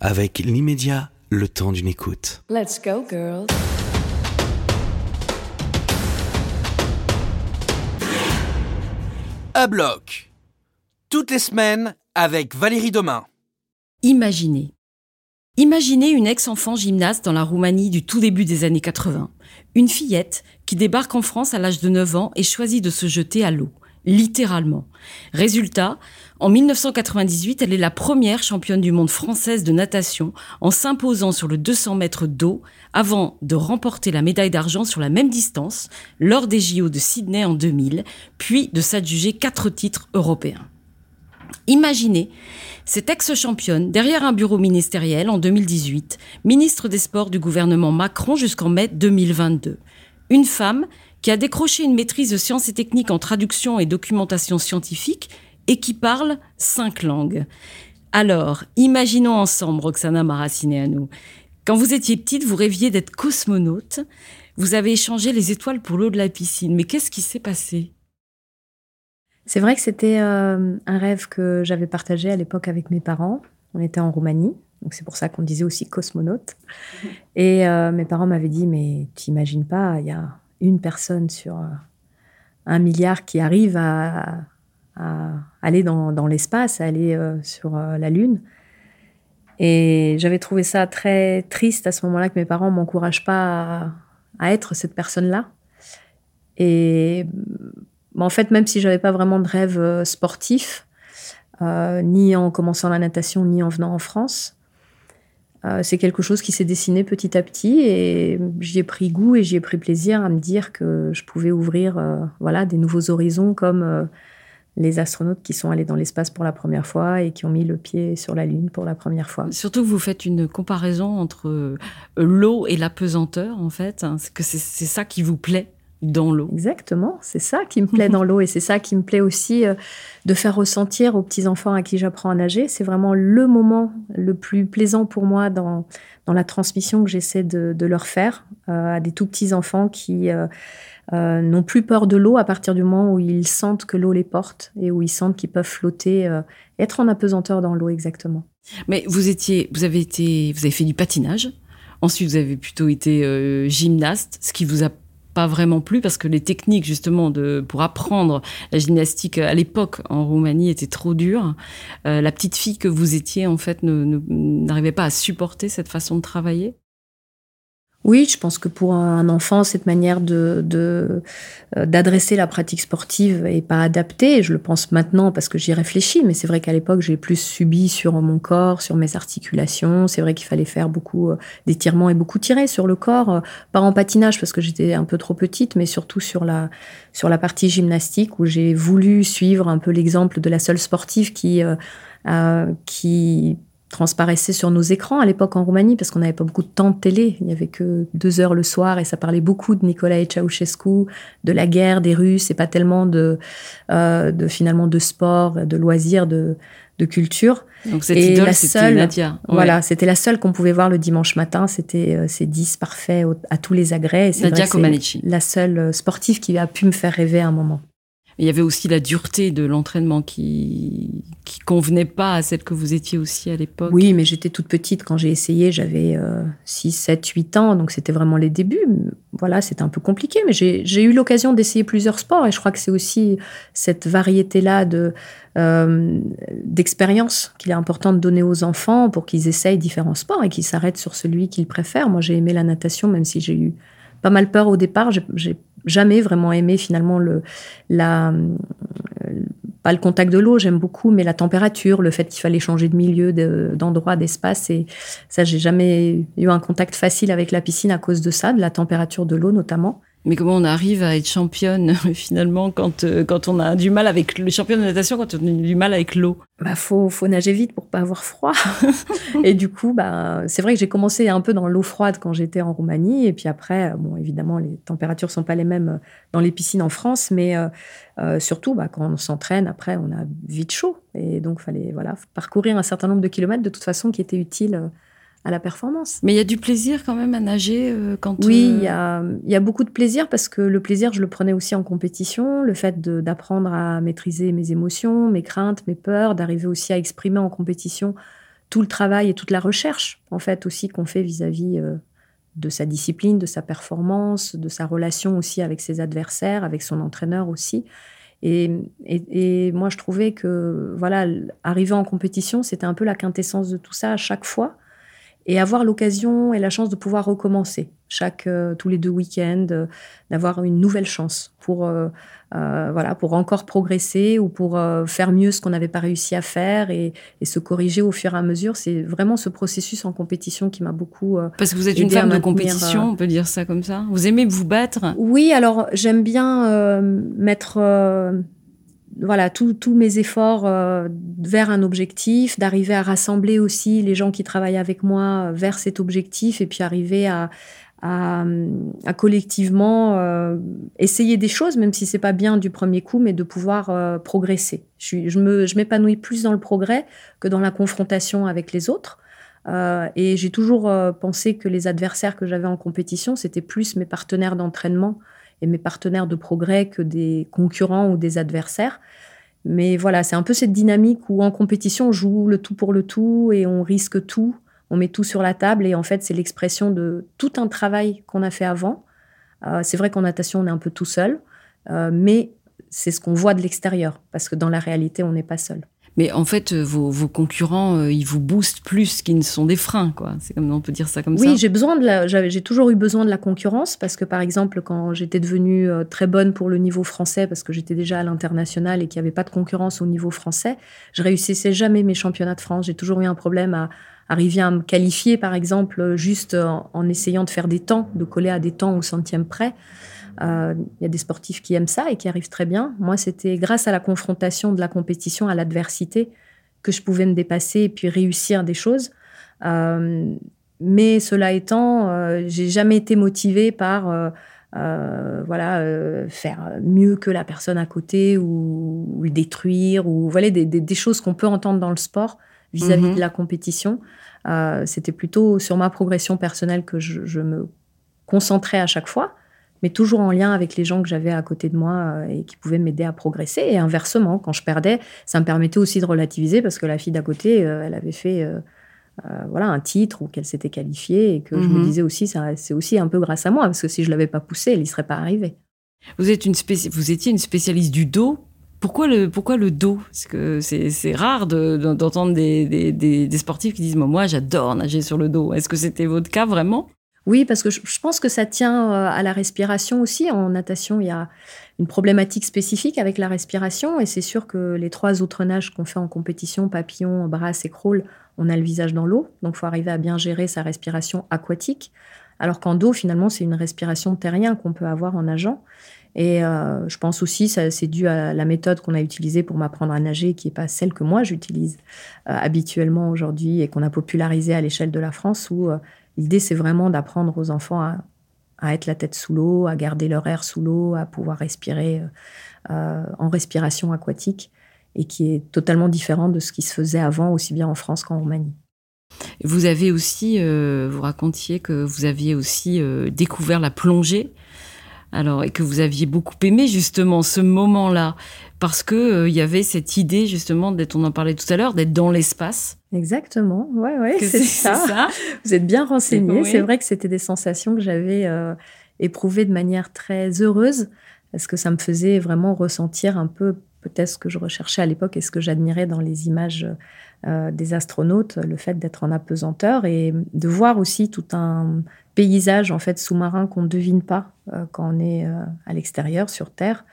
avec l'immédiat, le temps d'une écoute. Let's go, girls. À bloc. Toutes les semaines avec Valérie Domain. Imaginez. Imaginez une ex-enfant gymnaste dans la Roumanie du tout début des années 80. Une fillette qui débarque en France à l'âge de 9 ans et choisit de se jeter à l'eau. Littéralement. Résultat, en 1998, elle est la première championne du monde française de natation en s'imposant sur le 200 mètres d'eau avant de remporter la médaille d'argent sur la même distance lors des JO de Sydney en 2000, puis de s'adjuger quatre titres européens. Imaginez cette ex-championne derrière un bureau ministériel en 2018, ministre des Sports du gouvernement Macron jusqu'en mai 2022. Une femme qui a décroché une maîtrise de sciences et techniques en traduction et documentation scientifique et qui parle cinq langues. Alors, imaginons ensemble, Roxana nous. Quand vous étiez petite, vous rêviez d'être cosmonaute. Vous avez échangé les étoiles pour l'eau de la piscine. Mais qu'est-ce qui s'est passé? C'est vrai que c'était euh, un rêve que j'avais partagé à l'époque avec mes parents. On était en Roumanie, donc c'est pour ça qu'on disait aussi cosmonaute. Et euh, mes parents m'avaient dit, mais tu t'imagines pas, il y a une personne sur euh, un milliard qui arrive à, à aller dans, l'espace, à aller euh, sur euh, la Lune. Et j'avais trouvé ça très triste à ce moment-là que mes parents m'encouragent pas à, être cette personne-là. Et en fait, même si j'avais pas vraiment de rêve euh, sportif, ni en commençant la natation, ni en venant en France, c'est quelque chose qui s'est dessiné petit à petit et j'y ai pris goût et j'y ai pris plaisir à me dire que je pouvais ouvrir voilà des nouveaux horizons comme les astronautes qui sont allés dans l'espace pour la première fois et qui ont mis le pied sur la Lune pour la première fois. Surtout que vous faites une comparaison entre euh, l'eau et la pesanteur, en fait. Hein. que c'est ça qui vous plaît dans l'eau. Exactement, c'est ça qui me plaît dans l'eau et c'est ça qui me plaît aussi euh, de faire ressentir aux petits-enfants à qui j'apprends à nager. C'est vraiment le moment le plus plaisant pour moi dans, dans la transmission que j'essaie de, leur faire euh, à des tout petits-enfants qui... Euh, n'ont plus peur de l'eau à partir du moment où ils sentent que l'eau les porte et où ils sentent qu'ils peuvent flotter, euh, être en apesanteur dans l'eau exactement. Mais vous étiez, vous avez été, vous avez fait du patinage. Ensuite, vous avez plutôt été euh, gymnaste, ce qui vous a pas vraiment plu parce que les techniques justement de pour apprendre la gymnastique à l'époque en Roumanie étaient trop dures. la petite fille que vous étiez en fait n'arrivait pas à supporter cette façon de travailler? Oui, je pense que pour un enfant, cette manière de, euh, d'adresser la pratique sportive est pas adaptée. Je le pense maintenant parce que j'y réfléchis, mais c'est vrai qu'à l'époque, j'ai plus subi sur mon corps, sur mes articulations. C'est vrai qu'il fallait faire beaucoup euh, d'étirements et beaucoup tirer sur le corps, euh, pas en patinage parce que j'étais un peu trop petite, mais surtout sur la sur la partie gymnastique où j'ai voulu suivre un peu l'exemple de la seule sportive qui qui transparaissait sur nos écrans à l'époque en Roumanie parce qu'on n'avait pas beaucoup de temps de télé. Il n'y avait que deux heures le soir et ça parlait beaucoup de Nicolae Ceausescu, de la guerre, des Russes et pas tellement de, euh, de finalement de sport, de loisirs, de, de culture. Donc cette et idole, c'était Nadia. Voilà, c'était la seule qu'on pouvait voir le dimanche matin. C'était euh, ces 10 parfaits à tous les agrès. Nadia Comaneci. La seule sportive qui a pu me faire rêver à un moment. Il y avait aussi la dureté de l'entraînement qui qui convenait pas à celle que vous étiez aussi à l'époque. Oui, mais j'étais toute petite quand j'ai essayé, j'avais 6, 7, 8 ans, donc c'était vraiment les débuts. Voilà, c'était un peu compliqué, mais j'ai eu l'occasion d'essayer plusieurs sports et je crois que c'est aussi cette variété-là de euh, d'expérience qu'il est important de donner aux enfants pour qu'ils essayent différents sports et qu'ils s'arrêtent sur celui qu'ils préfèrent. Moi, j'ai aimé la natation, même si j'ai eu pas mal peur au départ. J'ai jamais vraiment aimé finalement le, la, pas le contact de l'eau, j'aime beaucoup, mais la température, le fait qu'il fallait changer de milieu, d'endroit, d'espace. Et ça, j'ai jamais eu un contact facile avec la piscine à cause de ça, de la température de l'eau notamment. Mais comment on arrive à être championne finalement quand, euh, quand on a du mal avec le champion de natation, quand on a du mal avec l'eau? Bah faut, faut nager vite pour pas avoir froid. et du coup, bah, c'est vrai que j'ai commencé un peu dans l'eau froide quand j'étais en Roumanie. Et puis après, bon, évidemment, les températures sont pas les mêmes dans les piscines en France, mais euh, euh, surtout bah, quand on s'entraîne, après, on a vite chaud. Et donc, fallait voilà, parcourir un certain nombre de kilomètres de toute façon qui étaient utiles à la performance. Mais il y a du plaisir quand même à nager euh, quand. Oui, il y, a, y, a, beaucoup de plaisir parce que le plaisir, je le prenais aussi en compétition. Le fait d'apprendre à maîtriser mes émotions, mes craintes, mes peurs, d'arriver aussi à exprimer en compétition tout le travail et toute la recherche, en fait, aussi qu'on fait vis-à-vis de sa discipline, de sa performance, de sa relation aussi avec ses adversaires, avec son entraîneur aussi. Et, et, moi, je trouvais que, voilà, arriver en compétition, c'était un peu la quintessence de tout ça à chaque fois et avoir l'occasion et la chance de pouvoir recommencer chaque euh, tous les deux week-ends, euh, d'avoir une nouvelle chance pour euh, voilà pour encore progresser ou pour faire mieux ce qu'on n'avait pas réussi à faire et, se corriger au fur et à mesure. C'est vraiment ce processus en compétition qui m'a beaucoup parce que vous êtes une femme de compétition, on peut dire ça comme ça. Vous aimez vous battre? Oui, alors j'aime bien mettre voilà, tous mes efforts euh, vers un objectif, d'arriver à rassembler aussi les gens qui travaillent avec moi vers cet objectif et puis arriver à, collectivement euh, essayer des choses, même si c'est pas bien du premier coup, mais de pouvoir euh, progresser. Je, je m'épanouis plus dans le progrès que dans la confrontation avec les autres. et j'ai toujours pensé que les adversaires que j'avais en compétition, c'était plus mes partenaires d'entraînement et mes partenaires de progrès que des concurrents ou des adversaires. Mais voilà, c'est un peu cette dynamique où en compétition, on joue le tout pour le tout et on risque tout, on met tout sur la table et en fait, c'est l'expression de tout un travail qu'on a fait avant. Euh, c'est vrai qu'en natation, on est un peu tout seul, euh, mais c'est ce qu'on voit de l'extérieur parce que dans la réalité, on n'est pas seul. Mais en fait, euh, vos, concurrents, euh, ils vous boostent plus qu'ils ne sont des freins, quoi. C'est comme on peut dire ça comme ça. Oui, j'ai besoin de j'ai toujours eu besoin de la concurrence parce que par exemple, quand j'étais devenue euh, très bonne pour le niveau français, parce que j'étais déjà à l'international et qu'il n'y avait pas de concurrence au niveau français, je réussissais jamais mes championnats de France. J'ai toujours eu un problème à arriver à me qualifier, par exemple, juste en, en essayant de faire des temps, de coller à des temps au centième près. Euh, il y a des sportifs qui aiment ça et qui arrivent très bien. Moi, c'était grâce à la confrontation de la compétition, à l'adversité, que je pouvais me dépasser et puis réussir des choses. Euh, mais cela étant, euh, j'ai jamais été motivée par voilà faire mieux que la personne à côté ou, le détruire ou voilà des, choses qu'on peut entendre dans le sport vis-à-vis mhm. de la compétition. C'était plutôt sur ma progression personnelle que je me concentrais à chaque fois mais toujours en lien avec les gens que j'avais à côté de moi euh, et qui pouvaient m'aider à progresser. Et inversement, quand je perdais, ça me permettait aussi de relativiser parce que la fille d'à côté, euh, elle avait fait euh, voilà un titre ou qu'elle s'était qualifiée et que je me mhm. disais aussi, c'est aussi un peu grâce à moi parce que si je l'avais pas poussée, elle n'y serait pas arrivée. Vous, êtes une vous étiez une spécialiste du dos. Pourquoi le, pourquoi le dos? Parce que c'est rare d'entendre des, des, des, sportifs qui disent Moi, j'adore nager sur le dos. Est-ce que c'était votre cas vraiment? Oui, parce que je, pense que ça tient euh, à la respiration aussi. En natation, il y a une problématique spécifique avec la respiration. Et c'est sûr que les trois autres nages qu'on fait en compétition, papillon, brasse et crawl, on a le visage dans l'eau. Donc, il faut arriver à bien gérer sa respiration aquatique. Alors qu'en dos, finalement, c'est une respiration terrienne qu'on peut avoir en nageant. Et euh, je pense aussi que c'est dû à la méthode qu'on a utilisée pour m'apprendre à nager, qui n'est pas celle que moi j'utilise euh, habituellement aujourd'hui et qu'on a popularisée à l'échelle de la France, où L'idée, c'est vraiment d'apprendre aux enfants à, être la tête sous l'eau, à garder leur air sous l'eau, à pouvoir respirer euh, en respiration aquatique, et qui est totalement différent de ce qui se faisait avant, aussi bien en France qu'en Roumanie. Vous avez aussi, euh, vous racontiez que vous aviez aussi euh, découvert la plongée, alors et que vous aviez beaucoup aimé justement ce moment-là parce que il y avait cette idée justement d'être, on en parlait tout à l'heure, d'être dans l'espace. Exactement, ouais, ouais, c'est ça. Vous êtes bien renseigné. C'est vrai que c'était des sensations que j'avais euh, éprouvées de manière très heureuse, parce que ça me faisait vraiment ressentir un peu peut-être ce que je recherchais à l'époque et ce que j'admirais dans les images euh, des astronautes, le fait d'être en apesanteur et de voir aussi tout un paysage en fait sous-marin qu'on ne devine pas euh, quand on est à l'extérieur sur Terre.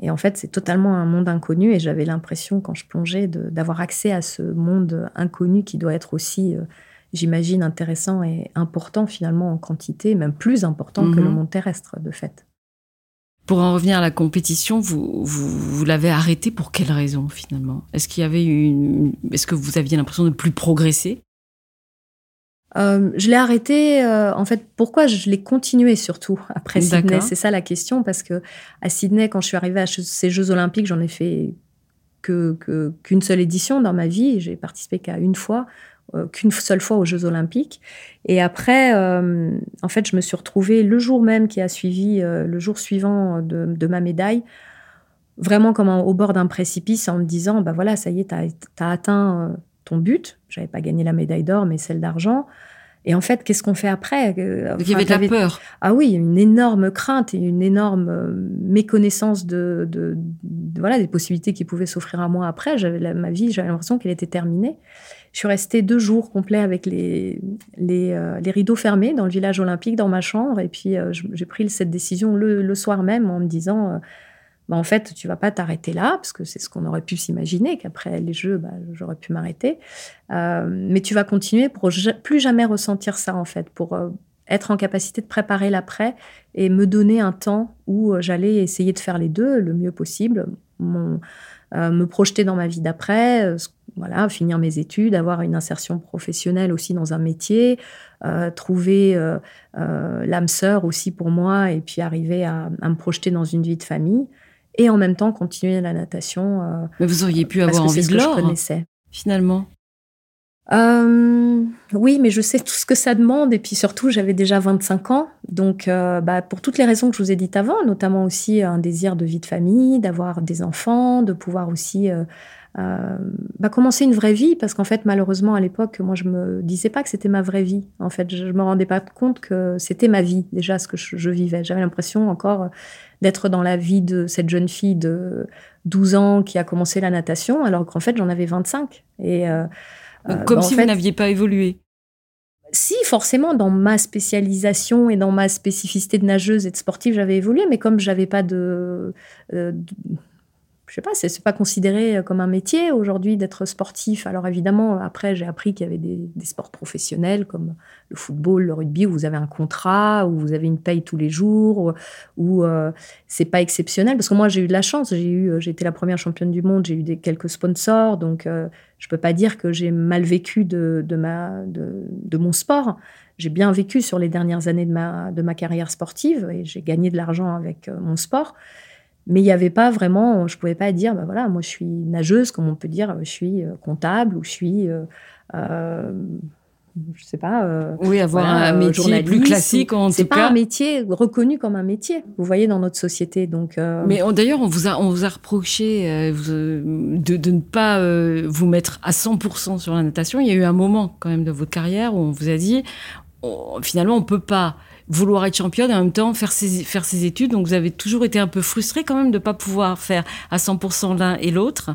Et en fait, c'est totalement un monde inconnu. Et j'avais l'impression, quand je plongeais, d'avoir accès à ce monde inconnu qui doit être aussi, euh, j'imagine, intéressant et important finalement en quantité, même plus important que le mhm. monde terrestre, de fait. Pour en revenir à la compétition, vous, vous, l'avez arrêté pour quelle raison finalement? Est-ce qu'il y avait une, est-ce que vous aviez l'impression de plus progresser? Euh, je l'ai arrêté. Euh, en fait, pourquoi je l'ai continué surtout après Sydney? C'est ça la question, parce que à Sydney, quand je suis arrivée à ces Jeux Olympiques, j'en ai fait que qu'une seule édition dans ma vie. J'ai participé qu'à une fois, qu'une seule fois aux Jeux Olympiques. Et après, en fait, je me suis retrouvée le jour même qui a suivi, le jour suivant de, de ma médaille, vraiment comme au bord d'un précipice, en me disant, bah voilà, ça y est, tu as, as, atteint ton but. J'avais pas gagné la médaille d'or, mais celle d'argent. Et en fait, qu'est-ce qu'on fait après euh, Il y avait de la peur. Ah oui, une énorme crainte et une énorme euh, méconnaissance de, voilà des possibilités qui pouvaient s'offrir à moi après. J'avais ma vie, j'avais l'impression qu'elle était terminée. Je suis restée deux jours complets avec les, les, euh, rideaux fermés dans le village olympique, dans ma chambre. Et puis, j'ai pris cette décision le, soir même en me disant bah, en fait, tu vas pas t'arrêter là, parce que c'est ce qu'on aurait pu s'imaginer, qu'après les Jeux, bah, j'aurais pu m'arrêter. Euh, mais tu vas continuer pour plus jamais ressentir ça, en fait, pour euh, être en capacité de préparer l'après et me donner un temps où euh, j'allais essayer de faire les deux le mieux possible, me projeter dans ma vie d'après, voilà, finir mes études, avoir une insertion professionnelle aussi dans un métier, trouver l'âme sœur aussi pour moi, et puis arriver à, à, me projeter dans une vie de famille et en même temps continuer la natation. Euh, mais vous auriez pu avoir envie de l'or, finalement. Euh, oui, mais je sais tout ce que ça demande et puis surtout j'avais déjà 25 ans, donc euh, bah, pour toutes les raisons que je vous ai dites avant, notamment aussi un désir de vie de famille, d'avoir des enfants, de pouvoir aussi euh, bah, commencer une vraie vie, parce qu'en fait, malheureusement, à l'époque, moi, je me disais pas que c'était ma vraie vie. En fait, je me rendais pas compte que c'était ma vie, déjà, ce que je, vivais. J'avais l'impression encore d'être dans la vie de cette jeune fille de 12 ans qui a commencé la natation, alors qu'en fait, j'en avais 25. Et, euh, euh, Comme bah, si vous n'aviez pas évolué. Si, forcément, dans ma spécialisation et dans ma spécificité de nageuse et de sportive, j'avais évolué, mais comme j'avais pas de, je sais pas, c'est pas considéré euh, comme un métier aujourd'hui d'être sportif. Alors évidemment, après, j'ai appris qu'il y avait des, sports professionnels comme le football, le rugby, où vous avez un contrat, où vous avez une paye tous les jours, où, euh, c'est pas exceptionnel. Parce que moi, j'ai eu de la chance. J'ai eu, euh, j'ai été la première championne du monde. J'ai eu des, quelques sponsors, donc euh, je peux pas dire que j'ai mal vécu de, ma, de, de mon sport. J'ai bien vécu sur les dernières années de ma, de ma carrière sportive et j'ai gagné de l'argent avec mon sport. Mais il n'y avait pas vraiment, je ne pouvais pas dire, bah voilà, moi je suis nageuse, comme on peut dire, je suis euh, comptable ou je suis, euh, euh je sais pas. Euh, oui, avoir un métier plus classique en tout cas. C'est pas un métier reconnu comme un métier. Vous voyez dans notre société, donc. Mais d'ailleurs, on vous a, on vous a reproché de, de, ne pas vous mettre à 100% sur la natation. Il y a eu un moment quand même de votre carrière où on vous a dit, finalement, on peut pas vouloir être championne et en même temps faire ses, faire ses études. Donc vous avez toujours été un peu frustré quand même de ne pas pouvoir faire à 100% l'un et l'autre.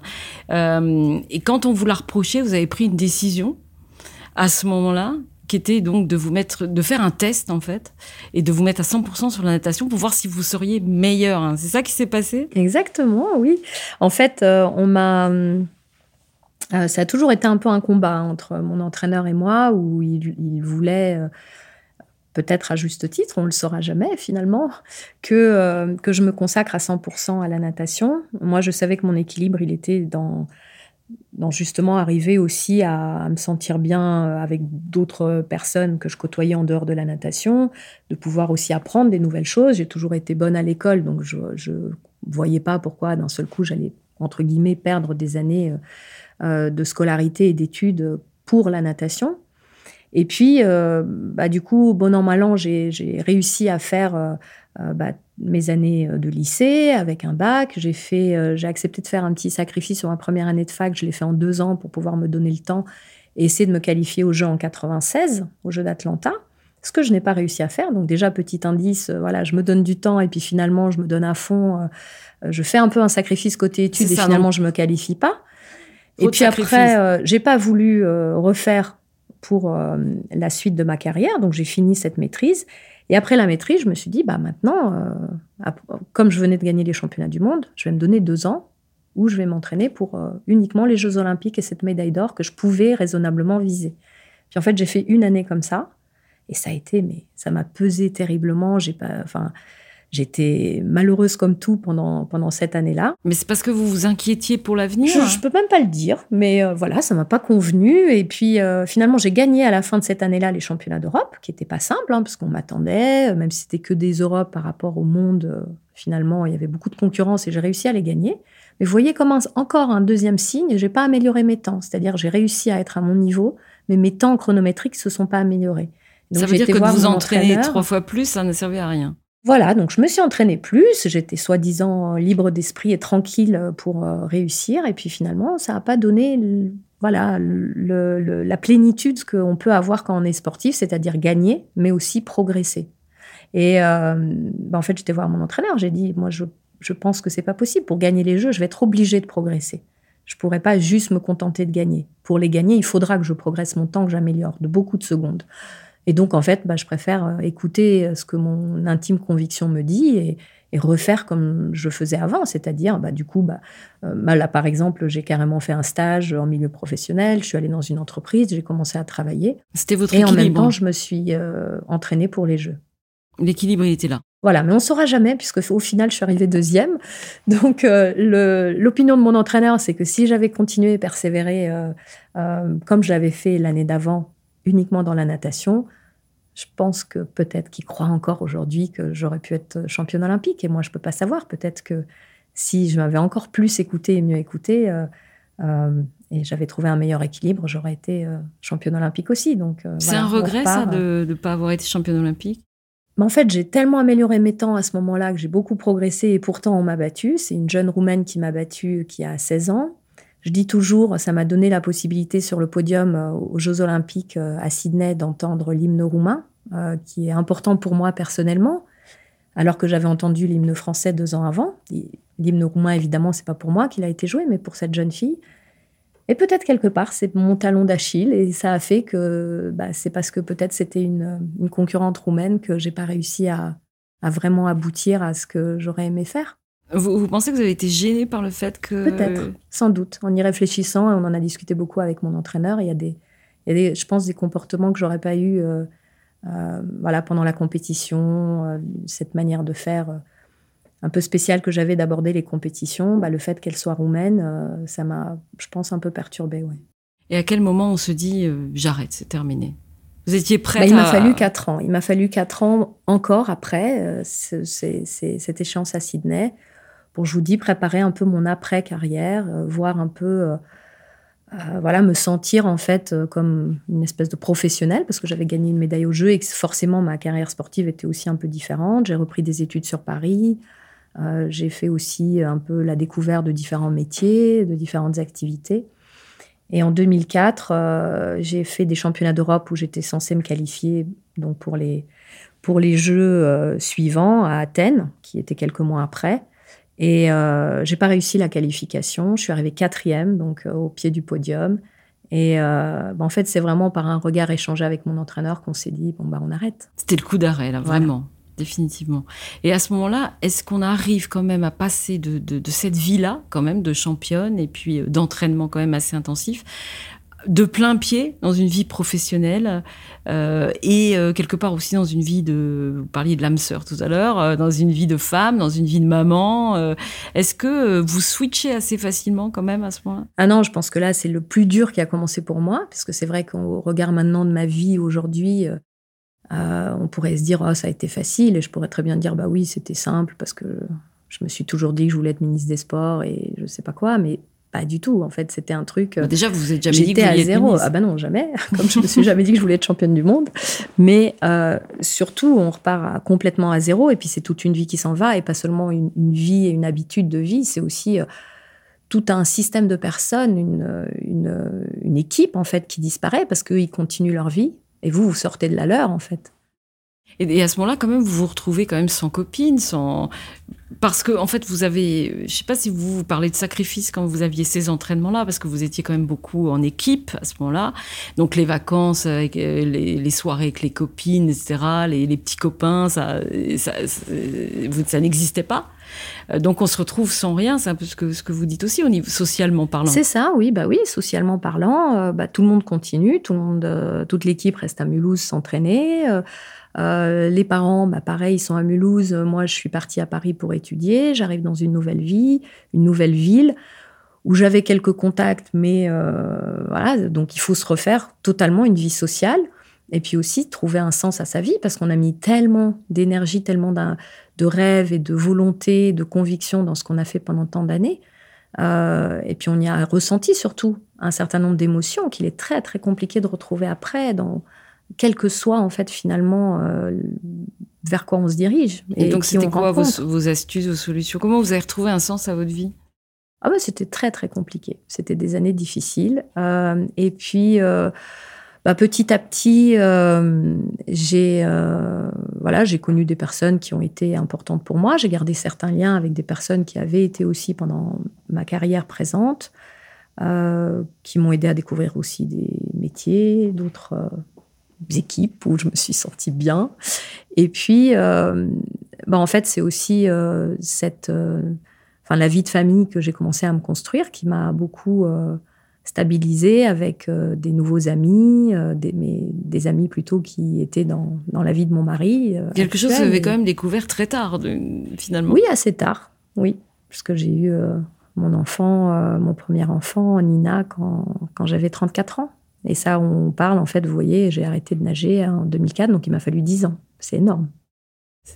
Euh, et quand on vous l'a reproché, vous avez pris une décision à ce moment-là qui était donc de vous mettre, de faire un test en fait, et de vous mettre à 100% sur la natation pour voir si vous seriez meilleur. Hein. C'est ça qui s'est passé? Exactement, oui. En fait, euh, on m'a, euh, ça a toujours été un peu un combat entre mon entraîneur et moi, où il voulait peut-être à juste titre, on ne le saura jamais finalement, que, euh, que je me consacre à 100% à la natation. Moi, je savais que mon équilibre, il était dans, justement arriver aussi à, me sentir bien euh, avec d'autres personnes que je côtoyais en dehors de la natation, de pouvoir aussi apprendre des nouvelles choses. J'ai toujours été bonne à l'école, donc je ne voyais pas pourquoi d'un seul coup j'allais, entre guillemets, perdre des années euh, de scolarité et d'études pour la natation. Et puis, euh, bah, du coup, bon an, mal an, j'ai réussi à faire euh, euh, bah, mes années de lycée avec un bac. J'ai fait, j'ai accepté de faire un petit sacrifice sur ma première année de fac. Je l'ai fait en deux ans pour pouvoir me donner le temps et essayer de me qualifier aux Jeux en 96, aux Jeux d'Atlanta. Ce que je n'ai pas réussi à faire. Donc déjà, petit indice, voilà, je me donne du temps et puis finalement, je me donne à fond. je fais un peu un sacrifice côté études et finalement, je me qualifie pas. et puis après, j'ai pas voulu refaire pour euh, la suite de ma carrière. Donc j'ai fini cette maîtrise. Et après la maîtrise, je me suis dit, bah maintenant, euh, comme je venais de gagner les championnats du monde, je vais me donner deux ans où je vais m'entraîner pour euh, uniquement les Jeux olympiques et cette médaille d'or que je pouvais raisonnablement viser. Puis en fait, j'ai fait une année comme ça. Et ça a été, mais ça m'a pesé terriblement. J'ai pas, enfin, J'étais malheureuse comme tout pendant, pendant cette année-là. Mais c'est parce que vous vous inquiétiez pour l'avenir Je ne peux même pas le dire, mais euh, voilà, ça m'a pas convenu. Et puis euh, finalement, j'ai gagné à la fin de cette année-là les championnats d'Europe, qui n'étaient pas simples, hein, parce qu'on m'attendait, euh, même si c'était que des Europes par rapport au monde, finalement, il y avait beaucoup de concurrence et j'ai réussi à les gagner. Mais vous voyez comment encore un deuxième signe, j'ai pas amélioré mes temps. C'est-à-dire, j'ai réussi à être à mon niveau, mais mes temps chronométriques se sont pas améliorés. ça veut dire que de vous entraîner trois fois plus, ça ne servait à rien. Voilà, donc je me suis entraînée plus, j'étais soi-disant libre d'esprit et tranquille pour euh, réussir, et puis finalement, ça n'a pas donné voilà, la plénitude qu'on peut avoir quand on est sportif, c'est-à-dire gagner, mais aussi progresser. Et euh, bah, en fait, j'étais voir mon entraîneur. J'ai dit, moi, je, je pense que c'est pas possible. Pour gagner les jeux, je vais être obligé de progresser. Je pourrais pas juste me contenter de gagner. Pour les gagner, il faudra que je progresse mon temps, que j'améliore de beaucoup de secondes. Et donc, en fait, bah, je préfère euh, écouter euh, ce que mon intime conviction me dit et, et refaire comme je faisais avant, c'est-à-dire, bah, du coup, bah, euh, là, par exemple, j'ai carrément fait un stage en milieu professionnel, je suis allée dans une entreprise, j'ai commencé à travailler. C'était votre Et équilibre. en même temps, je me suis euh, entraînée pour les Jeux. L'équilibre, il était là. Voilà, mais on ne saura jamais, puisque au final, je suis arrivée deuxième. Donc, euh, l'opinion de mon entraîneur, c'est que si j'avais continué et persévéré euh, euh, comme je l'avais fait l'année d'avant, uniquement dans la natation, je pense que peut-être qu'il croit encore aujourd'hui que j'aurais pu être championne olympique. Et moi, je ne peux pas savoir. Peut-être que si je m'avais encore plus écouté et mieux écouté, euh, euh, et j'avais trouvé un meilleur équilibre, j'aurais été euh, championne olympique aussi. Donc, euh, C'est voilà, un regret, ça, repart, euh, de ne pas avoir été championne olympique? Mais en fait, j'ai tellement amélioré mes temps à ce moment-là que j'ai beaucoup progressé et pourtant on m'a battue. C'est une jeune Roumaine qui m'a battue qui a 16 ans. Je dis toujours, ça m'a donné la possibilité sur le podium euh, aux Jeux Olympiques euh, à Sydney d'entendre l'hymne roumain, euh, qui est important pour moi personnellement, alors que j'avais entendu l'hymne français deux ans avant. L'hymne roumain, évidemment, c'est pas pour moi qu'il a été joué, mais pour cette jeune fille. Et peut-être quelque part, c'est mon talon d'Achille, et ça a fait que bah, c'est parce que peut-être c'était une, concurrente roumaine que j'ai pas réussi à vraiment aboutir à ce que j'aurais aimé faire. Vous, vous pensez que vous avez été gêné par le fait que... Peut-être, sans doute. En y réfléchissant, on en a discuté beaucoup avec mon entraîneur, il y a des, il y a des je pense, des comportements que j'aurais pas eu euh, euh, voilà, pendant la compétition, euh, cette manière de faire un peu spéciale que j'avais d'aborder les compétitions. Bah, le fait qu'elle soit roumaine, ça m'a, je pense, un peu perturbée. Ouais. Et à quel moment on se dit, j'arrête, c'est terminé? Vous étiez prête Bah, il m'a à- fallu quatre ans. Il m'a fallu quatre ans encore après ce- cette échéance à Sydney pour, je vous dis, préparer un peu mon après-carrière, euh, voir un peu, euh, euh, voilà, me sentir en fait comme une espèce de professionnelle parce que j'avais gagné une médaille au jeu et que forcément ma carrière sportive était aussi un peu différente. J'ai repris des études sur Paris. J'ai fait aussi un peu la découverte de différents métiers, de différentes activités. Et en 2004, euh, j'ai fait des championnats d'Europe où j'étais censée me qualifier donc pour les, pour les Jeux suivants à Athènes, qui étaient quelques mois après. Et euh, j'ai pas réussi la qualification. Je suis arrivée quatrième, donc euh, au pied du podium. Et euh, bah, en fait, c'est vraiment par un regard échangé avec mon entraîneur qu'on s'est dit bon bah on arrête. C'était le coup d'arrêt, là, Voilà. vraiment, définitivement. Et à ce moment-là, est-ce qu'on arrive quand même à passer de, de- de cette vie-là, quand même, de championne, et puis euh, d'entraînement quand même assez intensif, de plein pied dans une vie professionnelle, euh, et euh, quelque part aussi dans une vie de... Vous parliez de l'âme sœur tout à l'heure, euh, dans une vie de femme, dans une vie de maman. est-ce que vous switchez assez facilement quand même à ce moment-là Ah non, je pense que là, c'est le plus dur qui a commencé pour moi, parce que c'est vrai qu'au regard maintenant de ma vie aujourd'hui, on pourrait se dire, oh, ça a été facile, et je pourrais très bien dire, bah oui, c'était simple, parce que je me suis toujours dit que je voulais être ministre des Sports, et je sais pas quoi, mais pas du tout. En fait, c'était un truc... Bah, Déjà, vous vous êtes jamais dit que vous à être zéro. Ah ben non, jamais. Comme je me suis jamais dit que je voulais être championne du monde. Mais euh, surtout, on repart à- complètement à zéro. Et puis, c'est toute une vie qui s'en va. Et pas seulement une, une vie et une habitude de vie. C'est aussi euh, tout un système de personnes, une, une, une équipe, en fait, qui disparaît parce qu'ils continuent leur vie. Et vous, vous sortez de la leur, en fait. Et, à ce moment-là, quand même, vous vous retrouvez quand même sans copine, sans parce que en fait, vous avez, je sais pas si vous, vous parlez de sacrifice quand vous aviez ces entraînements-là, parce que vous étiez quand même beaucoup en équipe à ce moment-là. Donc les vacances, euh, les, soirées avec les copines, etc., les, petits copains, ça, ça, n'existait pas. Euh, Donc on se retrouve sans rien. C'est un peu ce que ce que vous dites aussi au niveau socialement parlant. C'est ça, oui, bah oui, socialement parlant, euh, bah, tout le monde continue, tout le monde, euh, toute l'équipe reste à Mulhouse s'entraîner. euh, euh, les parents, bah, pareil, ils sont à Mulhouse. Moi, je suis partie à Paris pour étudier. J'arrive dans une nouvelle vie, une nouvelle ville où j'avais quelques contacts, mais euh, voilà, donc il faut se refaire totalement une vie sociale et puis aussi trouver un sens à sa vie parce qu'on a mis tellement d'énergie, tellement de rêves et de volonté, de conviction dans ce qu'on a fait pendant tant d'années. Euh, et puis on y a ressenti surtout un certain nombre d'émotions qu'il est très très compliqué de retrouver après, dans quel que soit en fait finalement euh, vers quoi on se dirige. Et, donc c'était quoi vos, astuces, vos solutions? Comment vous avez retrouvé un sens à votre vie? Ah bah, c'était très très compliqué. C'était des années difficiles. Euh, et puis euh, bah, petit à petit, j'ai voilà, j'ai connu des personnes qui ont été importantes pour moi. J'ai gardé certains liens avec des personnes qui avaient été aussi pendant ma carrière présente, qui m'ont aidé à découvrir aussi des métiers, d'autres équipes où je me suis sentie bien. Et puis, bah, en fait, c'est aussi cette enfin la vie de famille que j'ai commencé à me construire, qui m'a beaucoup euh, stabilisée avec euh, des nouveaux amis, euh, des, mais des amis plutôt qui étaient dans, dans la vie de mon mari. Quelque chose que vous avez quand même découvert très tard, finalement. Oui, assez tard, oui, puisque j'ai eu mon enfant, mon premier enfant, Nina, quand, quand j'avais 34 ans. Et ça, on parle, en fait, vous voyez, j'ai arrêté de nager en 2004, donc il m'a fallu 10 ans. C'est énorme.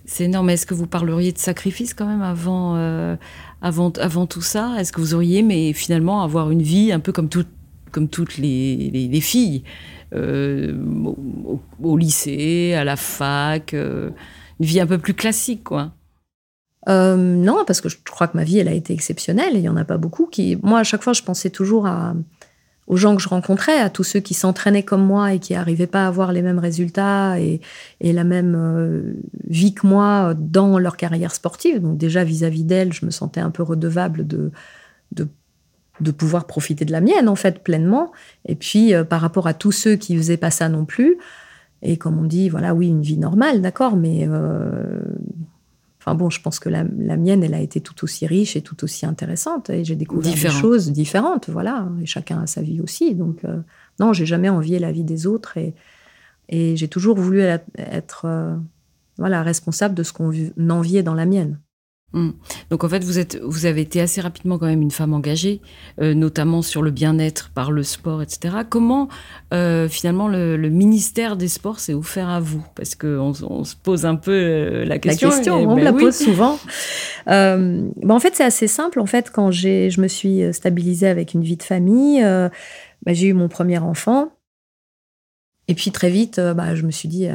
C'est énorme. Est-ce que vous parleriez de sacrifice quand même avant, euh, avant, avant tout ça? Est-ce que vous auriez, mais finalement, avoir une vie un peu comme, tout, comme toutes les, les, filles, euh, au, lycée, à la fac, euh, une vie un peu plus classique, quoi? Non, parce que je crois que ma vie, elle a été exceptionnelle. Il y en a pas beaucoup qui. Moi, à chaque fois, je pensais toujours à aux gens que je rencontrais, à tous ceux qui s'entraînaient comme moi et qui n'arrivaient pas à avoir les mêmes résultats et, la même euh, vie que moi dans leur carrière sportive. Donc déjà vis-à-vis d'elles, je me sentais un peu redevable de, de, pouvoir profiter de la mienne en fait pleinement. Et puis euh, par rapport à tous ceux qui faisaient pas ça non plus, et comme on dit, voilà, oui, une vie normale, d'accord, mais euh, bon, je pense que la, mienne, elle a été tout aussi riche et tout aussi intéressante. Et j'ai découvert des choses différentes, voilà. Et chacun a sa vie aussi. Donc, euh, non, j'ai jamais envié la vie des autres. Et, et j'ai toujours voulu être, euh, voilà, responsable de ce qu'on enviait dans la mienne. Hmm. Donc en fait, vous, êtes, vous avez été assez rapidement quand même une femme engagée, euh, notamment sur le bien-être par le sport, etc. Comment euh, finalement le, ministère des Sports s'est offert à vous? Parce qu'on on se pose un peu euh, la question. La question, on me ben la pose souvent. Ben, en fait, c'est assez simple. En fait, quand je me suis stabilisée avec une vie de famille, ben, j'ai eu mon premier enfant. Et puis très vite, bah, je me suis dit,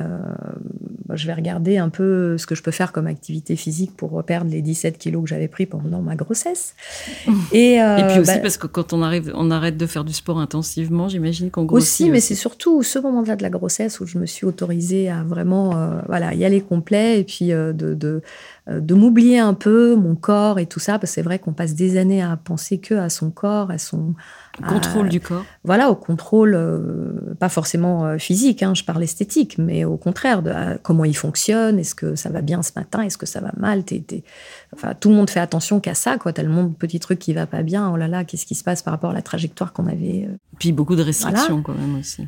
je vais regarder un peu ce que je peux faire comme activité physique pour perdre les 17 kilos que j'avais pris pendant ma grossesse. Et, euh, Et puis aussi bah, parce que quand on, arrive, on arrête de faire du sport intensivement, j'imagine qu'on grossit. Aussi, mais c'est surtout ce moment-là de la grossesse où je me suis autorisée à vraiment euh, voilà, y aller complet et puis euh, de, de, de m'oublier un peu, mon corps et tout ça, parce que c'est vrai qu'on passe des années à penser que à son corps, à son contrôle du corps. Voilà, au contrôle, euh, pas forcément euh, physique, hein, je parle esthétique, mais au contraire, de comment il fonctionne, est-ce que ça va bien ce matin, est-ce que ça va mal Enfin, Tout le monde fait attention qu'à ça, quoi. Tellement de petits trucs qui va pas bien, oh là là, qu'est-ce qui se passe par rapport à la trajectoire qu'on avait euh, Puis beaucoup de restrictions quand même aussi.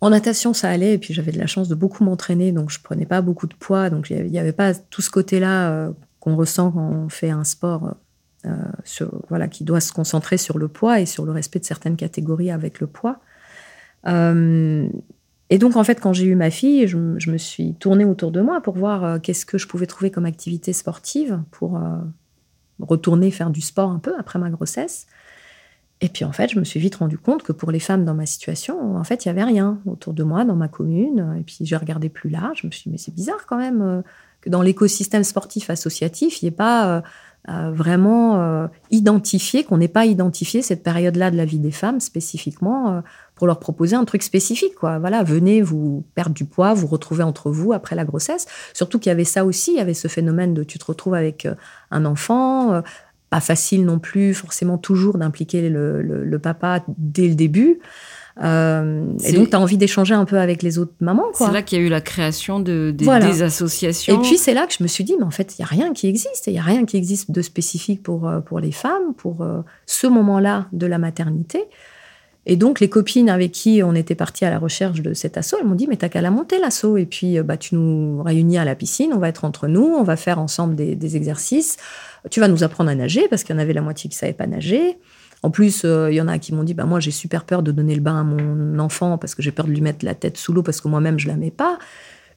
En natation, ça allait, et puis j'avais de la chance de beaucoup m'entraîner, donc je prenais pas beaucoup de poids, donc il n'y avait pas tout ce côté-là qu'on ressent quand on fait un sport euh, voilà, qui doit se concentrer sur le poids et sur le respect de certaines catégories avec le poids. Euh, et donc, en fait, quand j'ai eu ma fille, je, me suis tournée autour de moi pour voir euh, qu'est-ce que je pouvais trouver comme activité sportive pour retourner faire du sport un peu après ma grossesse. Et puis, en fait, je me suis vite rendu compte que pour les femmes dans ma situation, en fait, il n'y avait rien autour de moi, dans ma commune. Et puis, j'ai regardé plus large. Je me suis dit, mais c'est bizarre quand même que dans l'écosystème sportif associatif, il n'y ait pas vraiment euh, identifier, qu'on n'ait pas identifié cette période-là de la vie des femmes spécifiquement euh, pour leur proposer un truc spécifique. Quoi. Voilà, venez vous perdre du poids, vous retrouver entre vous après la grossesse. Surtout qu'il y avait ça aussi, il y avait ce phénomène de tu te retrouves avec euh, un enfant, pas facile non plus forcément toujours d'impliquer le, papa dès le début. Euh, et donc, tu as envie d'échanger un peu avec les autres mamans. C'est là qu'il y a eu la création de, des associations. Et puis, c'est là que je me suis dit, mais en fait, il n'y a rien qui existe. Il n'y a rien qui existe de spécifique pour, euh, pour les femmes, pour euh, ce moment-là de la maternité. Et donc, les copines avec qui on était partis à la recherche de cet assaut, elles m'ont dit, mais t'as qu'à la monter, l'assaut. Et puis, bah, tu nous réunis à la piscine, on va être entre nous, on va faire ensemble des, des exercices. Tu vas nous apprendre à nager, parce qu'il y en avait la moitié qui ne savaient pas nager. En plus, euh, il y en a qui m'ont dit bah, Moi, j'ai super peur de donner le bain à mon enfant parce que j'ai peur de lui mettre la tête sous l'eau parce que moi-même, je la mets pas.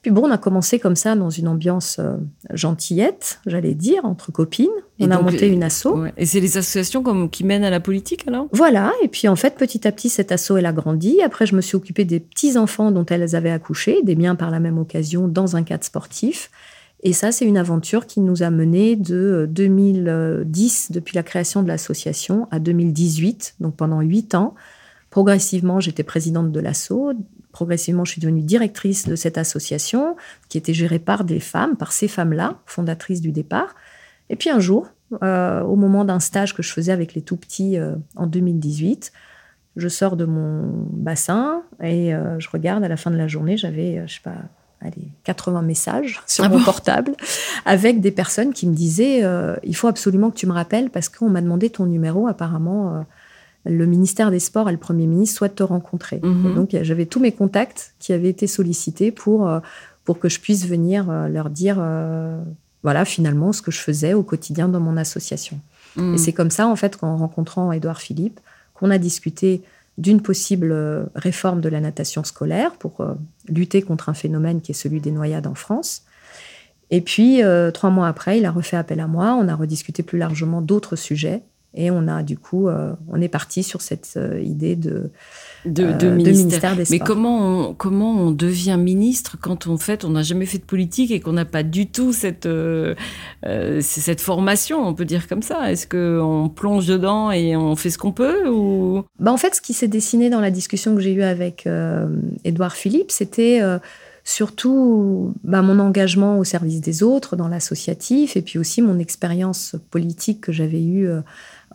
Puis bon, on a commencé comme ça dans une ambiance euh, gentillette, j'allais dire, entre copines. On a monté une asso. Et c'est les associations comme, qui mènent à la politique alors? Voilà. Et puis en fait, petit à petit, cette asso, elle a grandi. Après, je me suis occupée des petits enfants dont elles avaient accouché, des miens par la même occasion, dans un cadre sportif. Et ça, c'est une aventure qui nous a mené de 2010, depuis la création de l'association, à 2018, donc pendant huit ans. Progressivement, j'étais présidente de l'ASSO. Progressivement, je suis devenue directrice de cette association qui était gérée par des femmes, par ces femmes-là, fondatrices du départ. Et puis un jour, euh, au moment d'un stage que je faisais avec les tout petits euh, en 2018, je sors de mon bassin et euh, je regarde à la fin de la journée, j'avais, je sais pas, allez, 80 messages sur Ah mon bon portable avec des personnes qui me disaient il faut absolument que tu me rappelles parce qu'on m'a demandé ton numéro. Apparemment, le ministère des Sports et le Premier ministre souhaitent te rencontrer. Mhm. Donc, j'avais tous mes contacts qui avaient été sollicités pour, euh, pour que je puisse venir euh, leur dire, euh, voilà, finalement, ce que je faisais au quotidien dans mon association. Mm. Et c'est comme ça, en fait, qu'en rencontrant Édouard Philippe, qu'on a discuté d'une possible euh, réforme de la natation scolaire pour euh, lutter contre un phénomène qui est celui des noyades en France. Et puis, euh, trois mois après, il a refait appel à moi. On a rediscuté plus largement d'autres sujets. Et on a, du coup, on est parti sur cette idée de, de, euh, de de ministère. des Mais comment on, comment on devient ministre quand en fait on n'a jamais fait de politique et qu'on n'a pas du tout cette, euh, euh, cette formation, on peut dire comme ça? Est-ce qu'on plonge dedans et on fait ce qu'on peut ou... Bah, en fait, ce qui s'est dessiné dans la discussion que j'ai eue avec euh, Édouard Philippe, c'était euh, surtout bah, mon engagement au service des autres dans l'associatif et puis aussi mon expérience politique que j'avais eue euh,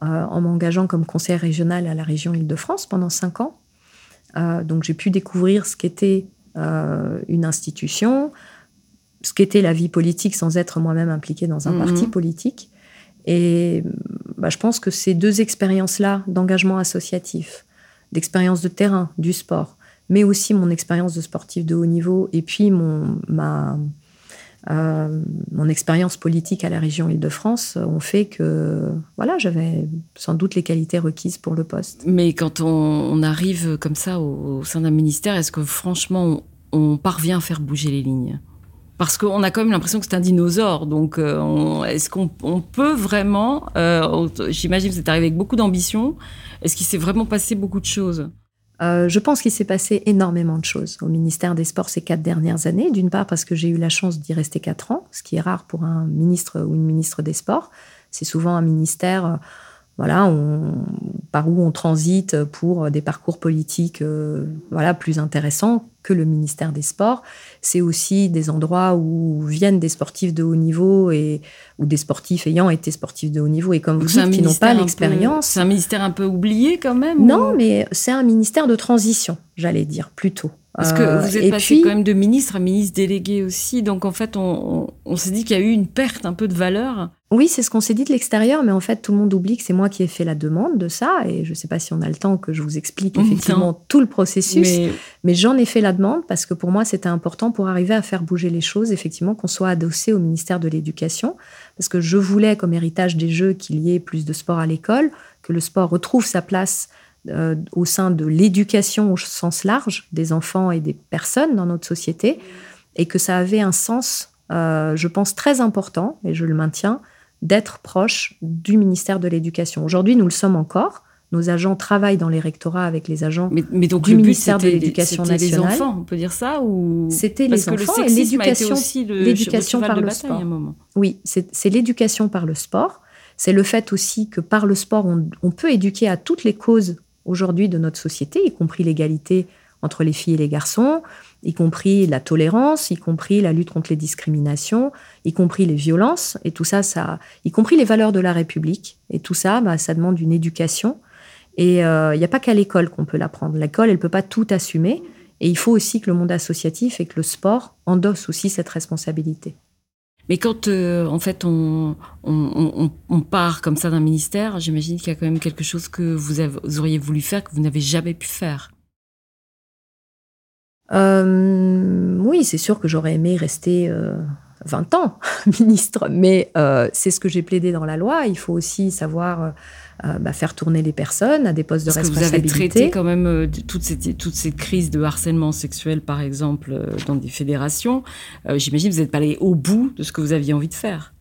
en m'engageant comme conseiller régional à la région Île-de-France pendant cinq ans. Euh, donc j'ai pu découvrir ce qu'était euh, une institution, ce qu'était la vie politique sans être moi-même impliquée dans un Mhm. parti politique. Et bah, je pense que ces deux expériences-là d'engagement associatif, d'expérience de terrain, du sport, mais aussi mon expérience de sportif de haut niveau et puis mon, ma, euh, mon expérience politique à la région Île-de-France ont fait que voilà, j'avais sans doute les qualités requises pour le poste. Mais quand on, arrive comme ça au, sein d'un ministère, est-ce que franchement on, parvient à faire bouger les lignes? Parce qu'on a quand même l'impression que c'est un dinosaure. Donc, euh, est-ce qu'on on peut vraiment, euh, j'imagine que êtes arrivé avec beaucoup d'ambition, est-ce qu'il s'est vraiment passé beaucoup de choses? Euh, je pense qu'il s'est passé énormément de choses au ministère des Sports ces quatre dernières années. D'une part parce que j'ai eu la chance d'y rester quatre ans, ce qui est rare pour un ministre ou une ministre des Sports. C'est souvent un ministère, euh, voilà, on- par où on transite pour des parcours politiques, euh, voilà, plus intéressants que le ministère des Sports. C'est aussi des endroits où viennent des sportifs de haut niveau et ou des sportifs ayant été sportifs de haut niveau et comme vous dites, qui n'ont pas l'expérience. C'est un ministère un peu oublié quand même Non, ou- mais c'est un ministère de transition, j'allais dire, plutôt. Parce que Euh, vous êtes passé puis, quand même de ministre à ministre délégué aussi. Donc, en fait, on, on- on s'est dit qu'il y a eu une perte un peu de valeur. Oui, c'est ce qu'on s'est dit de l'extérieur, mais en fait, tout le monde oublie que c'est moi qui ai fait la demande de ça. Et je ne sais pas si on a le temps que je vous explique Non. effectivement tout le processus. Mais, Mais j'en ai fait la demande parce que pour moi, c'était important pour arriver à faire bouger les choses, effectivement, qu'on soit adossé au ministère de l'Éducation. Parce que je voulais, comme héritage des Jeux, qu'il y ait plus de sport à l'école, que le sport retrouve sa place euh, au sein de l'éducation au sens large des enfants et des personnes dans notre société, et que ça avait un sens, euh, je pense, très important, et je le maintiens, d'être proche du ministère de l'Éducation. Aujourd'hui, nous le sommes encore. Nos agents travaillent dans les rectorats avec les agents. Mais, mais donc Du le but, ministère de l'Éducation c'était les nationale. enfants, on peut dire ça ou C'était les que enfants le et l'éducation. aussi le l'éducation par de le sport. à un moment. Oui, c'est c'est l'éducation par le sport. C'est le fait aussi que par le sport, on, on peut éduquer à toutes les causes aujourd'hui de notre société, y compris l'égalité entre les filles et les garçons, y compris la tolérance, y compris la lutte contre les discriminations, y compris les violences, et tout ça, ça y compris les valeurs de la République. Et tout ça, bah, ça demande une éducation. Et il n'y a pas qu'à l'école qu'on peut l'apprendre. L'école, elle peut pas tout assumer. Et il faut aussi que le monde associatif et que le sport endossent aussi cette responsabilité. Mais quand euh, en fait on, part comme ça d'un ministère, j'imagine qu'il y a quand même quelque chose que vous auriez voulu faire que vous n'avez jamais pu faire. Euh, oui, c'est sûr que j'aurais aimé rester euh, 20 ans ministre, mais euh, c'est ce que j'ai plaidé dans la loi. Il faut aussi savoir euh, bah, faire tourner les personnes à des postes de Parce que vous avez traité responsabilité. quand même euh, toute cette, toute cette crise de harcèlement sexuel, par exemple, euh, dans des fédérations. Euh, j'imagine que vous n'êtes pas allé au bout de ce que vous aviez envie de faire.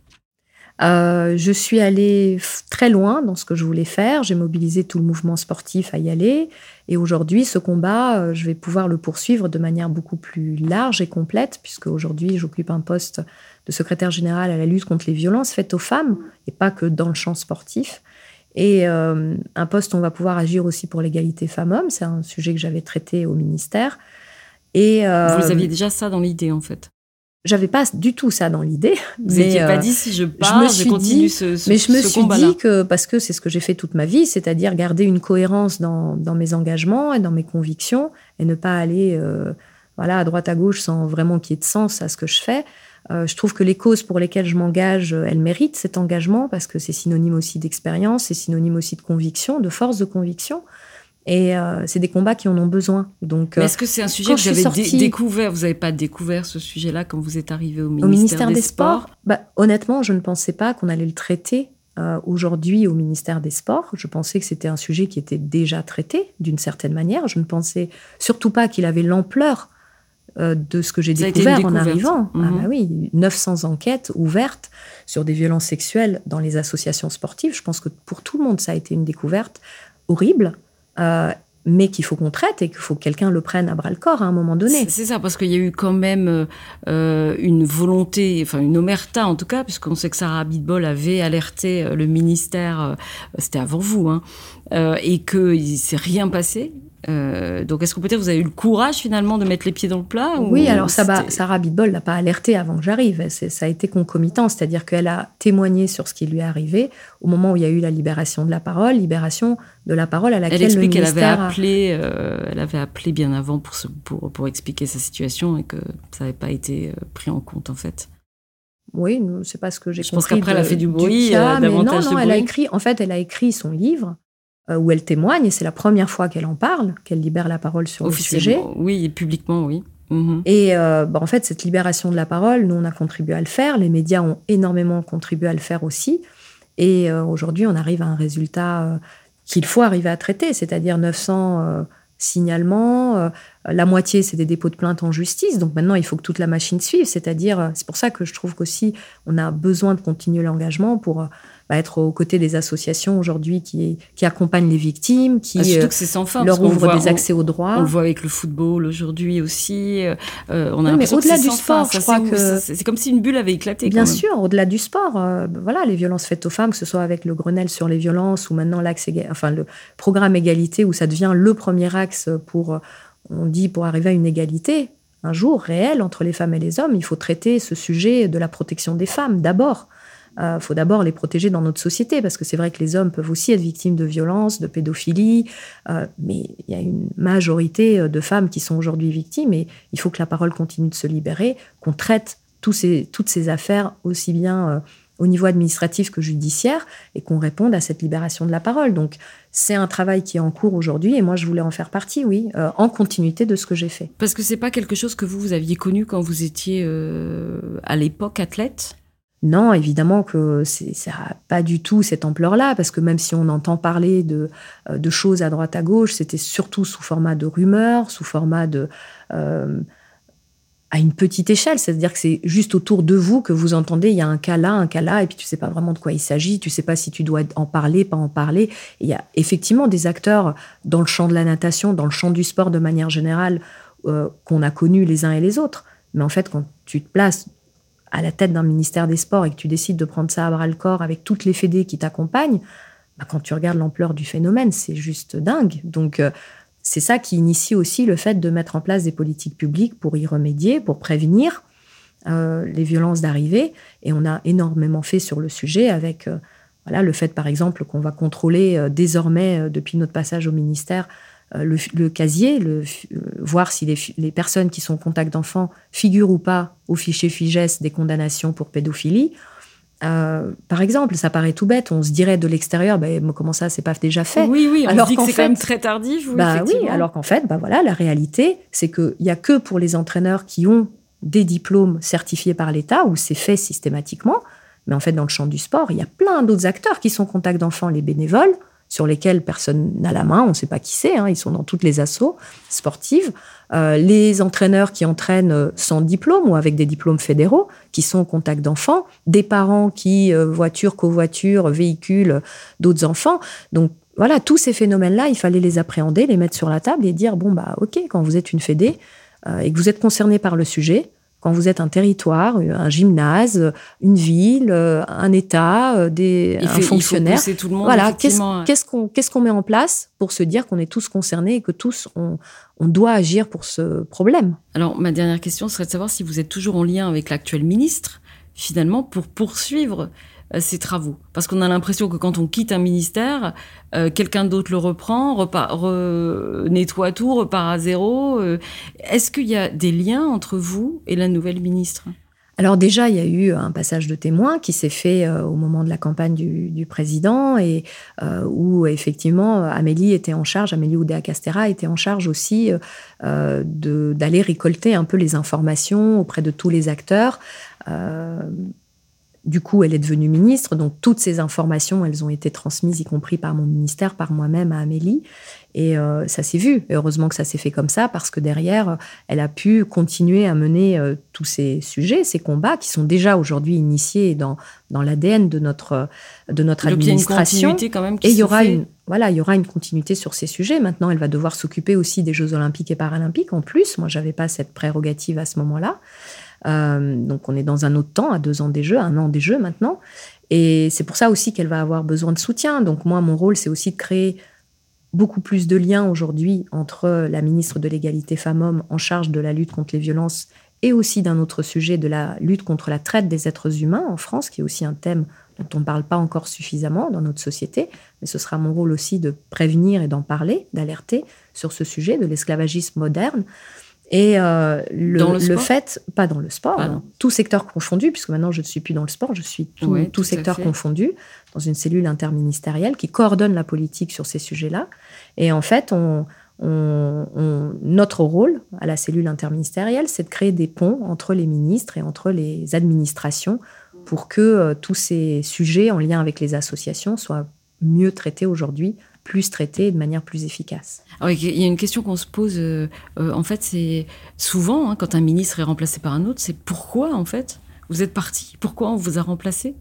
Euh, je suis allée très loin dans ce que je voulais faire. J'ai mobilisé tout le mouvement sportif à y aller. Et aujourd'hui, ce combat, je vais pouvoir le poursuivre de manière beaucoup plus large et complète, puisque aujourd'hui, j'occupe un poste de secrétaire général à la lutte contre les violences faites aux femmes, et pas que dans le champ sportif. Et euh, un poste où on va pouvoir agir aussi pour l'égalité femmes-hommes. C'est un sujet que j'avais traité au ministère. Et, Vous aviez déjà ça dans l'idée, en fait j'avais pas du tout ça dans l'idée. Vous n'étiez pas euh, dit si je pars, je, me continue ce, ce, Mais je me suis dit que, parce que c'est ce que j'ai fait toute ma vie, c'est-à-dire garder une cohérence dans, dans, mes engagements et dans mes convictions et ne pas aller euh, voilà, à droite à gauche sans vraiment qu'il y ait de sens à ce que je fais. Euh, je trouve que les causes pour lesquelles je m'engage, elles méritent cet engagement parce que c'est synonyme aussi d'expérience, c'est synonyme aussi de conviction, de force de conviction. Et euh, c'est des combats qui en ont besoin. Donc, est-ce que c'est un sujet que vous avez découvert Vous n'avez pas découvert ce sujet-là quand vous êtes arrivé au ministère, au ministère des, Sports, bah, Honnêtement, je ne pensais pas qu'on allait le traiter euh, aujourd'hui au ministère des Sports. Je pensais que c'était un sujet qui était déjà traité d'une certaine manière. Je ne pensais surtout pas qu'il avait l'ampleur euh, de ce que j'ai découvert en arrivant. Ah mhm. bah oui, 900 enquêtes ouvertes sur des violences sexuelles dans les associations sportives. Je pense que pour tout le monde, ça a été une découverte horrible. Euh, mais qu'il faut qu'on traite et qu'il faut que quelqu'un le prenne à bras le corps à un moment donné. C'est ça, parce qu'il y a eu quand même euh, une volonté, enfin une omerta en tout cas, puisqu'on sait que Sarah Abitbol avait alerté le ministère, c'était avant vous, hein, et qu'il ne s'est rien passé. Euh, donc, est-ce que peut-être vous avez eu le courage finalement de mettre les pieds dans le plat Oui, alors Sarah Bidbol l'a pas alerté avant que j'arrive. Ça a été concomitant, c'est-à-dire qu'elle a témoigné sur ce qui lui est arrivé au moment où il y a eu la libération de la parole, libération de la parole à laquelle elle explique qu'elle avait appelé, euh, elle avait appelé bien avant pour, pour, pour expliquer sa situation et que ça n'avait pas été euh, pris en compte en fait. Oui, c'est pas ce que j'ai compris. Je pense qu'après elle a fait du bruit, davantage non, non, elle a écrit. En fait, elle a écrit son livre où elle témoigne, et c'est la première fois qu'elle en parle, qu'elle libère la parole sur le sujet. Oui, publiquement, oui. Mhm. Et euh, bah, en fait, cette libération de la parole, nous, on a contribué à le faire. Les médias ont énormément contribué à le faire aussi. Et euh, aujourd'hui, on arrive à un résultat qu'il faut arriver à traiter, c'est-à-dire 900 signalements. la moitié, c'est des dépôts de plainte en justice. Donc maintenant, il faut que toute la machine suive. C'est-à-dire, c'est pour ça que je trouve qu'aussi, on a besoin de continuer l'engagement pour être aux côtés des associations aujourd'hui qui, qui accompagnent les victimes, qui ah, que sans fin, leur ouvrent des accès aux droits. On le voit avec le football aujourd'hui aussi. Euh, on a mais au-delà du sport, je crois que c'est comme si une bulle avait éclaté. Bien sûr, au-delà du sport, euh, voilà, les violences faites aux femmes, que ce soit avec le Grenelle sur les violences ou maintenant l'axe, enfin le programme égalité où ça devient le premier axe pour, on dit, pour arriver à une égalité un jour réel entre les femmes et les hommes, il faut traiter ce sujet de la protection des femmes d'abord. Euh, faut d'abord les protéger dans notre société, parce que c'est vrai que les hommes peuvent aussi être victimes de violences, de pédophilie, euh, mais il y a une majorité euh, de femmes qui sont aujourd'hui victimes, et il faut que la parole continue de se libérer, qu'on traite toutes ces affaires aussi bien au niveau administratif que judiciaire, et qu'on réponde à cette libération de la parole. Donc c'est un travail qui est en cours aujourd'hui, et moi je voulais en faire partie, oui, en continuité de ce que j'ai fait. Parce que c'est pas quelque chose que vous, vous aviez connu quand vous étiez à l'époque athlète? Non, évidemment que ça n'a pas du tout cette ampleur-là, parce que même si on entend parler de, euh, de choses à droite à gauche, c'était surtout sous format de rumeurs, sous format de... Euh, à une petite échelle, c'est-à-dire que c'est juste autour de vous que vous entendez, il y a un cas là, un cas là, et puis tu sais pas vraiment de quoi il s'agit, tu sais pas si tu dois en parler, pas en parler. il y a effectivement des acteurs dans le champ de la natation, dans le champ du sport de manière générale, euh, qu'on a connus les uns et les autres. Mais en fait, quand tu te places à la tête d'un ministère des Sports et que tu décides de prendre ça à bras le corps avec toutes les fédés qui t'accompagnent, bah, quand tu regardes l'ampleur du phénomène, c'est juste dingue. Donc, euh, c'est ça qui initie aussi le fait de mettre en place des politiques publiques pour y remédier, pour prévenir euh, les violences d'arrivée. Et on a énormément fait sur le sujet avec euh, voilà, le fait, par exemple, qu'on va contrôler désormais, depuis notre passage au ministère, euh, le, casier, le, euh, voir si les, personnes qui sont en contact d'enfants figurent ou pas au fichier FIGES des condamnations pour pédophilie. Euh, par exemple, ça paraît tout bête, on se dirait de l'extérieur, ben, comment ça, c'est pas déjà fait? Oui, oui, on alors dit que c'est quand même très tardif. Oui, bah, oui, alors qu'en fait, bah voilà, la réalité, c'est qu'il n'y a que pour les entraîneurs qui ont des diplômes certifiés par l'État, où c'est fait systématiquement, mais en fait, dans le champ du sport, il y a plein d'autres acteurs qui sont en contact d'enfants, les bénévoles, sur lesquels personne n'a la main, on ne sait pas qui c'est, hein, ils sont dans toutes les assauts sportives. Euh, les entraîneurs qui entraînent euh, sans diplôme ou avec des diplômes fédéraux, qui sont au contact d'enfants, des parents qui, euh, voiture, covoiture, véhiculent d'autres enfants. Donc voilà, tous ces phénomènes-là, il fallait les appréhender, les mettre sur la table et dire, bon, bah ok, quand vous êtes une fédé et que vous êtes concerné par le sujet, quand vous êtes un territoire, un gymnase, une ville, un État, des, un fonctionnaire. tout le monde, voilà, qu'est-ce qu'on met en place pour se dire qu'on est tous concernés et que tous on, on doit agir pour ce problème? Alors ma dernière question serait de savoir si vous êtes toujours en lien avec l'actuel ministre, finalement, pour poursuivre ces euh, travaux Parce qu'on a l'impression que quand on quitte un ministère, euh, quelqu'un d'autre le reprend, repart, nettoie tout, repart à zéro. Euh. Est-ce qu'il y a des liens entre vous et la nouvelle ministre? Alors déjà, il y a eu un passage de témoin qui s'est fait au moment de la campagne du, président et où effectivement Amélie était en charge, Amélie Oudéa-Castera était en charge aussi d'aller récolter un peu les informations auprès de tous les acteurs du coup, elle est devenue ministre, donc toutes ces informations, elles ont été transmises, y compris par mon ministère, par moi-même à Amélie. Et euh, ça s'est vu. Et heureusement que ça s'est fait comme ça, parce que derrière, elle a pu continuer à mener euh, tous ces sujets, ces combats qui sont déjà aujourd'hui initiés dans, dans l'ADN de notre, de notre administration. Il y a une quand même et il y aura une voilà, il y aura une continuité sur ces sujets. Maintenant, elle va devoir s'occuper aussi des Jeux olympiques et paralympiques. En plus, moi, j'avais pas cette prérogative à ce moment-là. Euh, donc on est dans un autre temps, à deux ans des Jeux, un an des Jeux maintenant. Et c'est pour ça aussi qu'elle va avoir besoin de soutien. Donc moi, mon rôle, c'est aussi de créer beaucoup plus de liens aujourd'hui entre la ministre de l'égalité femmes-hommes en charge de la lutte contre les violences et aussi d'un autre sujet de la lutte contre la traite des êtres humains en France, qui est aussi un thème dont on ne parle pas encore suffisamment dans notre société. Mais ce sera mon rôle aussi de prévenir et d'en parler, d'alerter sur ce sujet de l'esclavagisme moderne. Et euh, le, fait, pas dans le sport, hein, tout secteur confondu, puisque maintenant je ne suis plus dans le sport, je suis tout, secteur confondu, dans une cellule interministérielle qui coordonne la politique sur ces sujets-là. Et en fait, on, notre rôle à la cellule interministérielle, c'est de créer des ponts entre les ministres et entre les administrations pour que euh, tous ces sujets en lien avec les associations soient mieux traités aujourd'hui plus traité de manière plus efficace. Alors, il y a une question qu'on se pose, euh, euh, en fait, c'est souvent, hein, quand un ministre est remplacé par un autre, c'est pourquoi, en fait, vous êtes parti? Pourquoi on vous a remplacé?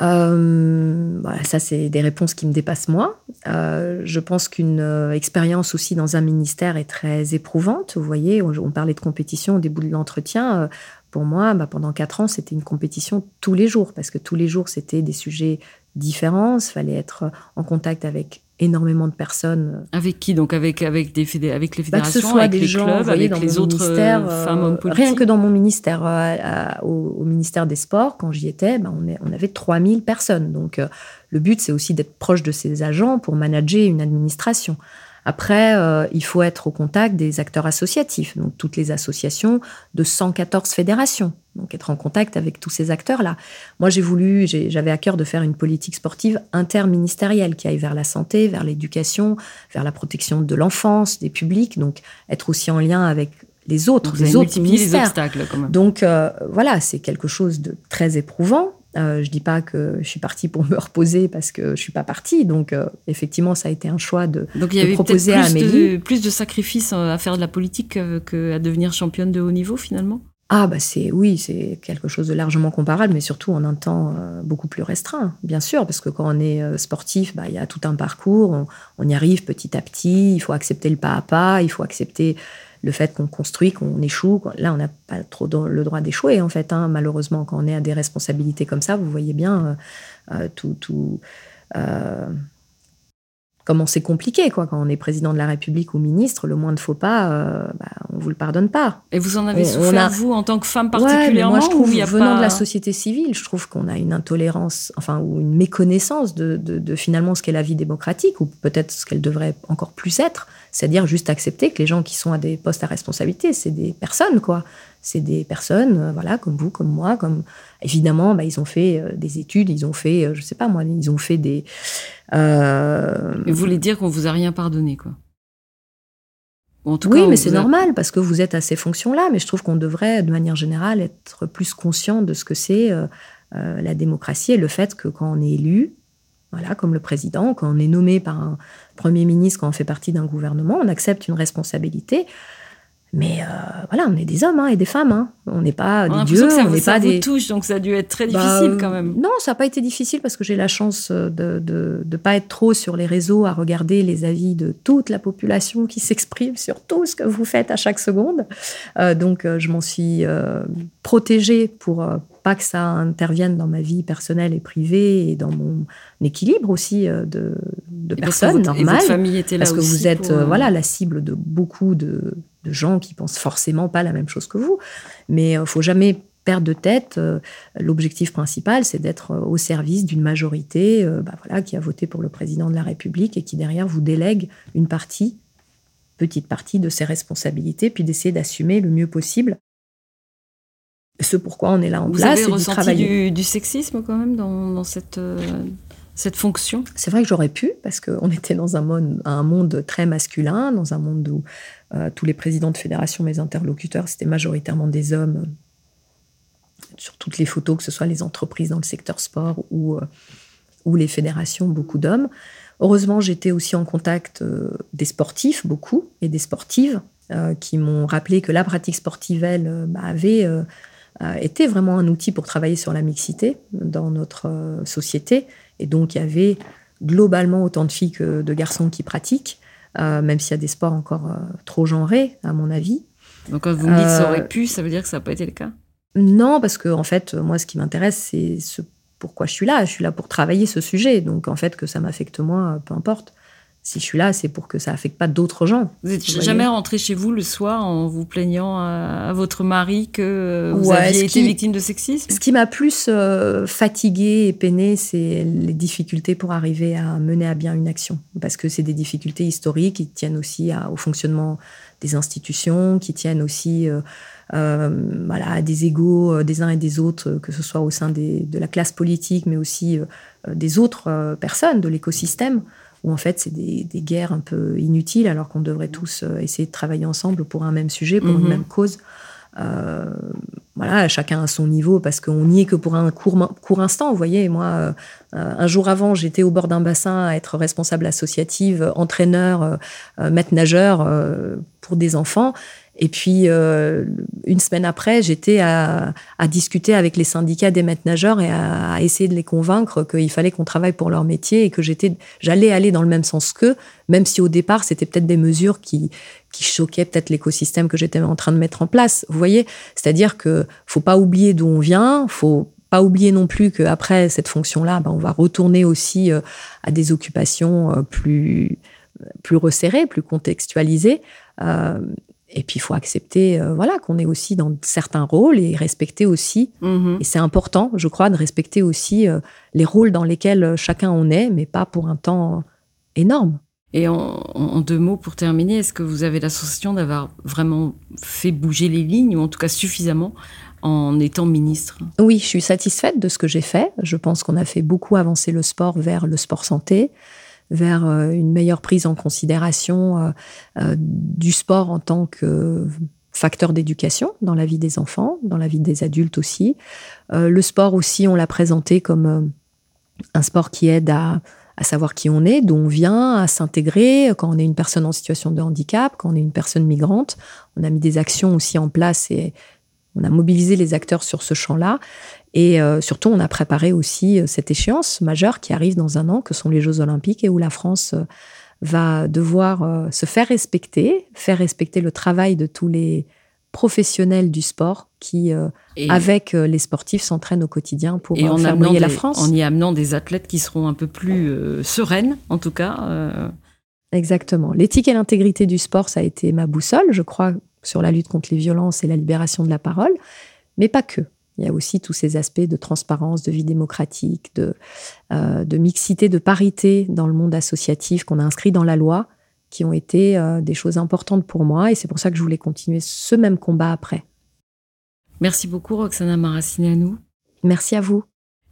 Euh, ça, c'est des réponses qui me dépassent moi. je pense qu'une expérience aussi dans un ministère est très éprouvante. Vous voyez, on, parlait de compétition au début de l'entretien. pour moi, bah, pendant quatre ans, c'était une compétition tous les jours, parce que tous les jours, c'était des sujets différence, fallait être en contact avec énormément de personnes. Avec qui Donc avec, avec, des fédé avec les bah, fédérations, avec les clubs, avec les autres euh, femmes hommes politiques Rien que dans mon ministère, euh, au, ministère des Sports, quand j'y étais, bah, on, est, on, avait 3000 personnes. Donc euh, le but, c'est aussi d'être proche de ces agents pour manager une administration. Après, euh, il faut être au contact des acteurs associatifs, donc toutes les associations de 114 fédérations, donc être en contact avec tous ces acteurs-là. Moi, j'ai voulu, j'avais à cœur de faire une politique sportive interministérielle qui aille vers la santé, vers l'éducation, vers la protection de l'enfance, des publics, donc être aussi en lien avec les autres, les autres ministères. Les obstacles, quand même. Donc euh, voilà, c'est quelque chose de très éprouvant. Euh, je dis pas que je suis partie pour me reposer parce que je suis pas partie. Donc euh, effectivement, ça a été un choix de, Donc, il y avait proposer à Amélie. De, plus de sacrifices à faire de la politique qu'à devenir championne de haut niveau finalement? Ah bah c'est oui, c'est quelque chose de largement comparable, mais surtout en un temps euh, beaucoup plus restreint, bien sûr, parce que quand on est euh, sportif, bah, il y a tout un parcours, on, on, y arrive petit à petit, il faut accepter le pas à pas, il faut accepter le fait qu'on construit, qu'on échoue. Là, on n'a pas trop le droit d'échouer, en fait. Hein. Malheureusement, quand on est à des responsabilités comme ça, vous voyez bien euh, euh, tout. tout euh, comment c'est compliqué, quoi. Quand on est président de la République ou ministre, le moins de faux pas, euh, bah, on vous le pardonne pas. Et vous en avez souffert, vous, en tant que femme particulièrement Moi, je trouve, venant de la société civile, je trouve qu'on a une intolérance, enfin, ou une méconnaissance de, de finalement ce qu'est la vie démocratique, ou peut-être ce qu'elle devrait encore plus être, c'est-à-dire juste accepter que les gens qui sont à des postes à responsabilité, c'est des personnes, quoi. C'est des personnes, euh, voilà, comme vous, comme moi, comme évidemment, bah, ils ont fait euh, des études, ils ont fait, euh, je sais pas moi, ils ont fait des. vous voulez dire qu'on vous a rien pardonné, quoi en tout oui, mais c'est normal parce que vous êtes à ces fonctions-là. Mais je trouve qu'on devrait, de manière générale, être plus conscient de ce que c'est la démocratie et le fait que quand on est élu, Voilà, comme le président, quand on est nommé par un premier ministre, quand on fait partie d'un gouvernement, on accepte une responsabilité. Mais euh, voilà, on est des hommes hein, et des femmes. Hein. On n'est pas des dieux, ça, on n'est pas vous des. touche, donc ça a dû être très Bah, difficile quand même. Non, ça n'a pas été difficile parce que j'ai la chance de ne pas être trop sur les réseaux à regarder les avis de toute la population qui s'exprime sur tout ce que vous faites à chaque seconde. Euh, donc, euh, je m'en suis euh, protégée pour euh, pas que ça intervienne dans ma vie personnelle et privée et dans mon équilibre aussi euh, de, de normales. votre famille était là Parce que aussi vous êtes pour, euh, euh, voilà, la cible de beaucoup de, de gens qui pensent forcément pas la même chose que vous. Mais il faut jamais perdre de tête. euh, L'objectif principal, c'est d'être euh, au service d'une majorité euh, bah voilà, qui a voté pour le président de la République et qui derrière vous délègue une partie, petite partie de ses responsabilités, puis d'essayer d'assumer le mieux possible ce pourquoi on est là en Vous place avez et d'y ressenti du, du sexisme quand même dans, dans cette, euh, cette fonction? C'est vrai que j'aurais pu, parce qu'on était dans un monde, un monde très masculin, dans un monde où euh, tous les présidents de fédération, mes interlocuteurs, c'était majoritairement des hommes. Sur toutes les photos, que ce soit les entreprises dans le secteur sport ou, euh, ou les fédérations, beaucoup d'hommes. Heureusement, j'étais aussi en contact des sportifs, beaucoup, et des sportives, qui m'ont rappelé que la pratique sportive, elle, euh, bah, avait euh, été vraiment un outil pour travailler sur la mixité dans notre euh, société. Et donc, il y avait globalement autant de filles que de garçons qui pratiquent, euh, même s'il y a des sports encore euh, trop genrés, à mon avis. Donc quand vous me dites ça Euh, aurait pu, ça veut dire que ça n'a pas été le cas? Non, parce que en fait, moi, ce qui m'intéresse, c'est ce pourquoi je suis là. Je suis là pour travailler ce sujet. Donc, en fait, que ça m'affecte moi, peu importe. Si je suis là, c'est pour que ça affecte pas d'autres gens. Vous n'êtes jamais rentré chez vous le soir en vous plaignant à, à votre mari que euh, vous Ouais, aviez été qui- victime de sexisme? Ce qui m'a plus euh, fatiguée et peinée, c'est les difficultés pour arriver à mener à bien une action. Parce que c'est des difficultés historiques qui tiennent aussi à- au fonctionnement des institutions, qui tiennent aussi euh, euh, voilà, à des égaux des uns et des autres, que ce soit au sein des- de la classe politique, mais aussi des autres personnes de l'écosystème, où en fait c'est des, des guerres un peu inutiles, alors qu'on devrait tous euh, essayer de travailler ensemble pour un même sujet, pour une même cause. Euh, voilà, chacun à son niveau, parce qu'on n'y est que pour un court, court instant. Vous voyez, moi, euh, un jour avant, j'étais au bord d'un bassin à être responsable associative, entraîneur, euh, maître nageur pour des enfants. Et puis, euh, une semaine après, j'étais à, à discuter avec les syndicats des maîtres nageurs et à, à essayer de les convaincre qu'il fallait qu'on travaille pour leur métier et que j'étais, j'allais aller dans le même sens qu'eux, même si au départ, c'était peut-être des mesures qui, qui choquaient peut-être l'écosystème que j'étais en train de mettre en place. Vous voyez? C'est-à-dire que faut pas oublier d'où on vient, faut pas oublier non plus qu'après cette fonction-là, ben, on va retourner aussi euh, à des occupations euh, plus, plus resserrées, plus contextualisées. Euh, et puis, il faut accepter euh, voilà, qu'on est aussi dans certains rôles et respecter aussi, Mhm. et c'est important, je crois, de respecter aussi euh, les rôles dans lesquels euh, chacun on est, mais pas pour un temps énorme. Et en, en- en deux mots pour terminer, est-ce que vous avez la sensation d'avoir vraiment fait bouger les lignes, ou en tout cas suffisamment, en étant ministre? Oui, je suis satisfaite de ce que j'ai fait. Je pense qu'on a fait beaucoup avancer le sport vers le sport santé, vers euh, une meilleure prise en considération euh, euh, du sport en tant que facteur d'éducation dans la vie des enfants, dans la vie des adultes aussi. Le sport aussi, on l'a présenté comme un sport qui aide à savoir qui on est, d'où on vient, à s'intégrer quand on est une personne en situation de handicap, quand on est une personne migrante. On a mis des actions aussi en place et on a mobilisé les acteurs sur ce champ-là. Et euh, surtout, on a préparé aussi euh, cette échéance majeure qui arrive dans un an, que sont les Jeux Olympiques, et où la France euh, va devoir se faire respecter, faire respecter le travail de tous les professionnels du sport qui, euh, avec euh, les sportifs, s'entraînent au quotidien pour et euh, en, faire la France. en y amenant des athlètes qui seront un peu plus sereines, en tout cas. Exactement. L'éthique et l'intégrité du sport, ça a été ma boussole, je crois, sur la lutte contre les violences et la libération de la parole, mais pas que. Il y a aussi tous ces aspects de transparence, de vie démocratique, de, euh, de mixité, de parité dans le monde associatif qu'on a inscrit dans la loi, qui ont été euh, des choses importantes pour moi, et c'est pour ça que je voulais continuer ce même combat après. Merci beaucoup, Roxana Maracineanu. Merci à vous.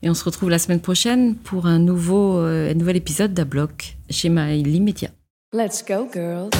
Et on se retrouve la semaine prochaine pour un nouveau, euh, un nouvel épisode d'Abloc chez My Media. Let's go, girls.